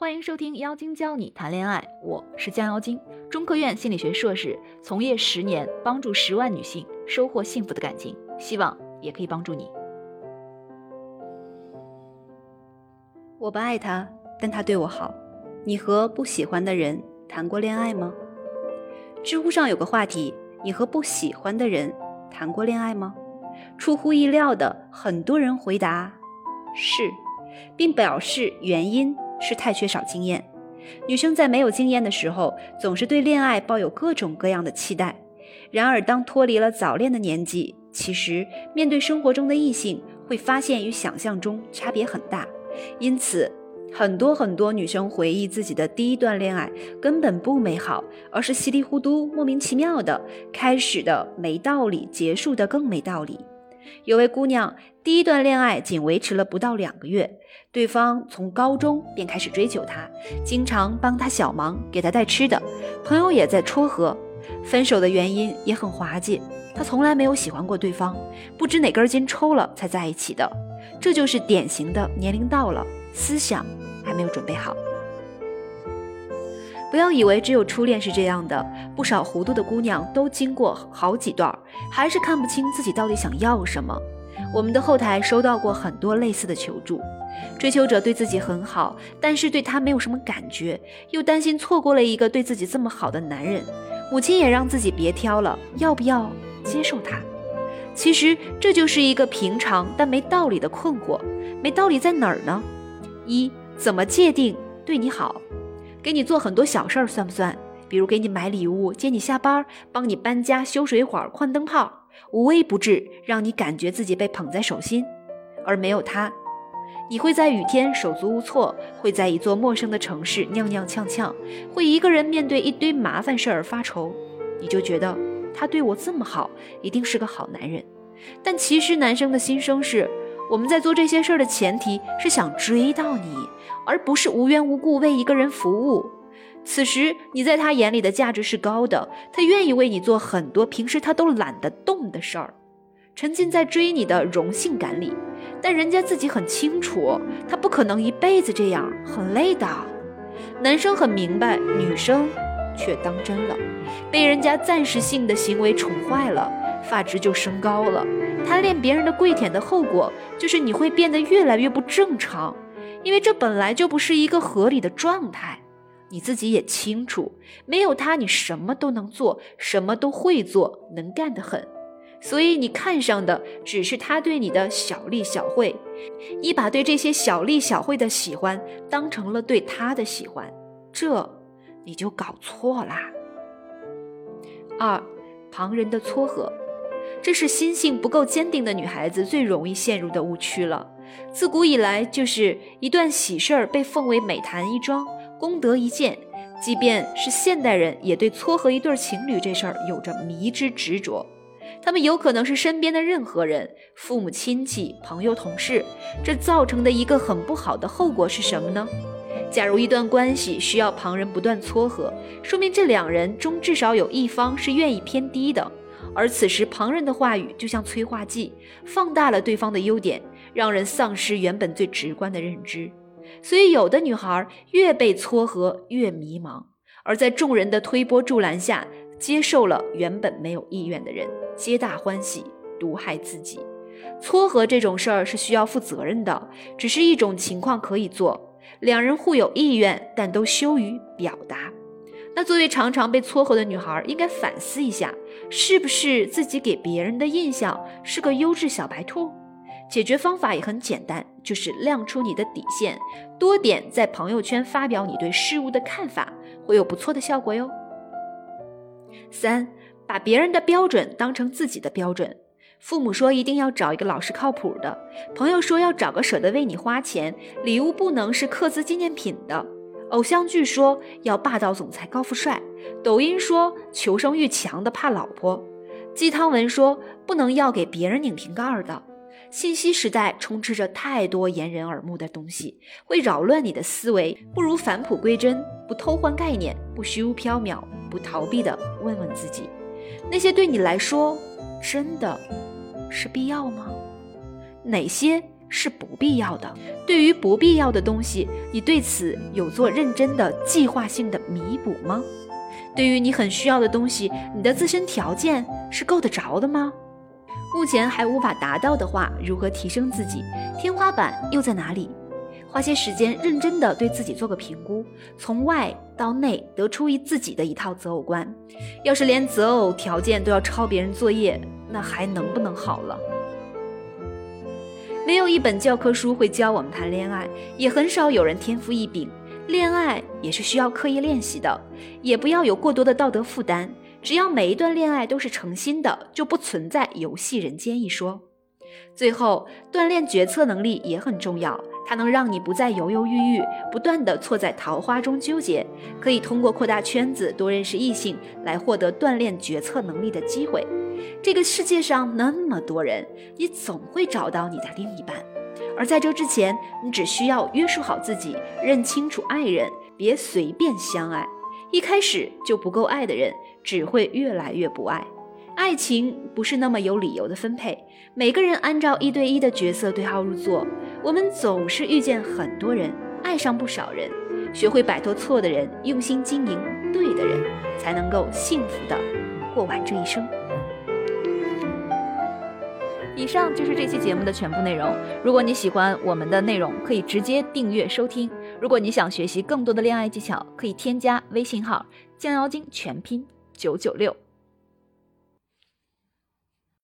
欢迎收听妖精教你谈恋爱，我是江妖精，中科院心理学硕士，从业十年，帮助十万女性收获幸福的感情，希望也可以帮助你。我不爱他，但他对我好。你和不喜欢的人谈过恋爱吗？知乎上有个话题：你和不喜欢的人谈过恋爱吗？出乎意料的，很多人回答是，并表示原因。是太缺少经验。女生在没有经验的时候，总是对恋爱抱有各种各样的期待。然而，当脱离了早恋的年纪，其实面对生活中的异性，会发现与想象中差别很大。因此，很多很多女生回忆自己的第一段恋爱，根本不美好，而是稀里糊涂、莫名其妙的开始的没道理，结束的更没道理。有位姑娘，第一段恋爱仅维持了不到两个月，对方从高中便开始追求她，经常帮她小忙，给她带吃的，朋友也在撮合。分手的原因也很滑稽，她从来没有喜欢过对方，不知哪根筋抽了才在一起的。这就是典型的年龄到了，思想还没有准备好。不要以为只有初恋是这样的，不少糊涂的姑娘都经过好几段，还是看不清自己到底想要什么。我们的后台收到过很多类似的求助，追求者对自己很好，但是对他没有什么感觉，又担心错过了一个对自己这么好的男人。母亲也让自己别挑了，要不要接受他？其实这就是一个平常但没道理的困惑。没道理在哪儿呢？一，怎么界定对你好？给你做很多小事儿算不算？比如给你买礼物、接你下班、帮你搬家、修水管、换灯泡，无微不至，让你感觉自己被捧在手心。而没有他，你会在雨天手足无措，会在一座陌生的城市踉踉跄跄，会一个人面对一堆麻烦事儿而发愁。你就觉得他对我这么好，一定是个好男人。但其实男生的心声是。我们在做这些事儿的前提是想追到你，而不是无缘无故为一个人服务。此时你在他眼里的价值是高的，他愿意为你做很多平时他都懒得动的事儿，沉浸在追你的荣幸感里。但人家自己很清楚，他不可能一辈子这样，很累的。男生很明白，女生却当真了，被人家暂时性的行为宠坏了。发质就升高了，贪恋别人的跪舔的后果就是你会变得越来越不正常，因为这本来就不是一个合理的状态。你自己也清楚，没有他你什么都能做，什么都会做，能干得很。所以你看上的只是他对你的小利小惠，你把对这些小利小惠的喜欢当成了对他的喜欢，这你就搞错啦。二，旁人的撮合。这是心性不够坚定的女孩子最容易陷入的误区了。自古以来，就是一段喜事儿被奉为美谈一桩、功德一件。即便是现代人，也对撮合一对情侣这事儿有着迷之执着。他们有可能是身边的任何人，父母亲戚、朋友、同事。这造成的一个很不好的后果是什么呢？假如一段关系需要旁人不断撮合，说明这两人中至少有一方是愿意偏低的。而此时，旁人的话语就像催化剂，放大了对方的优点，让人丧失原本最直观的认知。所以，有的女孩越被撮合越迷茫，而在众人的推波助澜下，接受了原本没有意愿的人，皆大欢喜，毒害自己。撮合这种事儿是需要负责任的，只是一种情况可以做，两人互有意愿，但都羞于表达。那作为常常被撮合的女孩，应该反思一下，是不是自己给别人的印象是个优质小白兔？解决方法也很简单，就是亮出你的底线，多点在朋友圈发表你对事物的看法，会有不错的效果哟。三，把别人的标准当成自己的标准。父母说一定要找一个老实靠谱的，朋友说要找个舍得为你花钱，礼物不能是刻字纪念品的。偶像剧说要霸道总裁高富帅，抖音说求生欲强的怕老婆，鸡汤文说不能要给别人拧瓶盖的。信息时代充斥着太多掩人耳目的东西，会扰乱你的思维。不如返璞归真，不偷换概念，不虚无缥缈，不逃避的问问自己：那些对你来说真的是必要吗？哪些是不必要的。对于不必要的东西，你对此有做认真的计划性的弥补吗？对于你很需要的东西，你的自身条件是够得着的吗？目前还无法达到的话，如何提升自己？天花板又在哪里？花些时间认真的对自己做个评估，从外到内得出一自己的一套择偶观。要是连择偶条件都要抄别人作业，那还能不能好了？没有一本教科书会教我们谈恋爱，也很少有人天赋异禀。恋爱也是需要刻意练习的，也不要有过多的道德负担。只要每一段恋爱都是诚心的，就不存在游戏人间一说。最后，锻炼决策能力也很重要。它能让你不再犹犹豫豫，不断的错在桃花中纠结，可以通过扩大圈子、多认识异性来获得锻炼决策能力的机会。这个世界上那么多人，你总会找到你的另一半。而在这之前，你只需要约束好自己，认清楚爱人，别随便相爱。一开始就不够爱的人，只会越来越不爱。爱情不是那么有理由的分配，每个人按照一对一的角色对号入座。我们总是遇见很多人，爱上不少人，学会摆脱错的人，用心经营对的人，才能够幸福的过完这一生。以上就是这期节目的全部内容。如果你喜欢我们的内容，可以直接订阅收听。如果你想学习更多的恋爱技巧，可以添加微信号“降妖精”全拼九九六。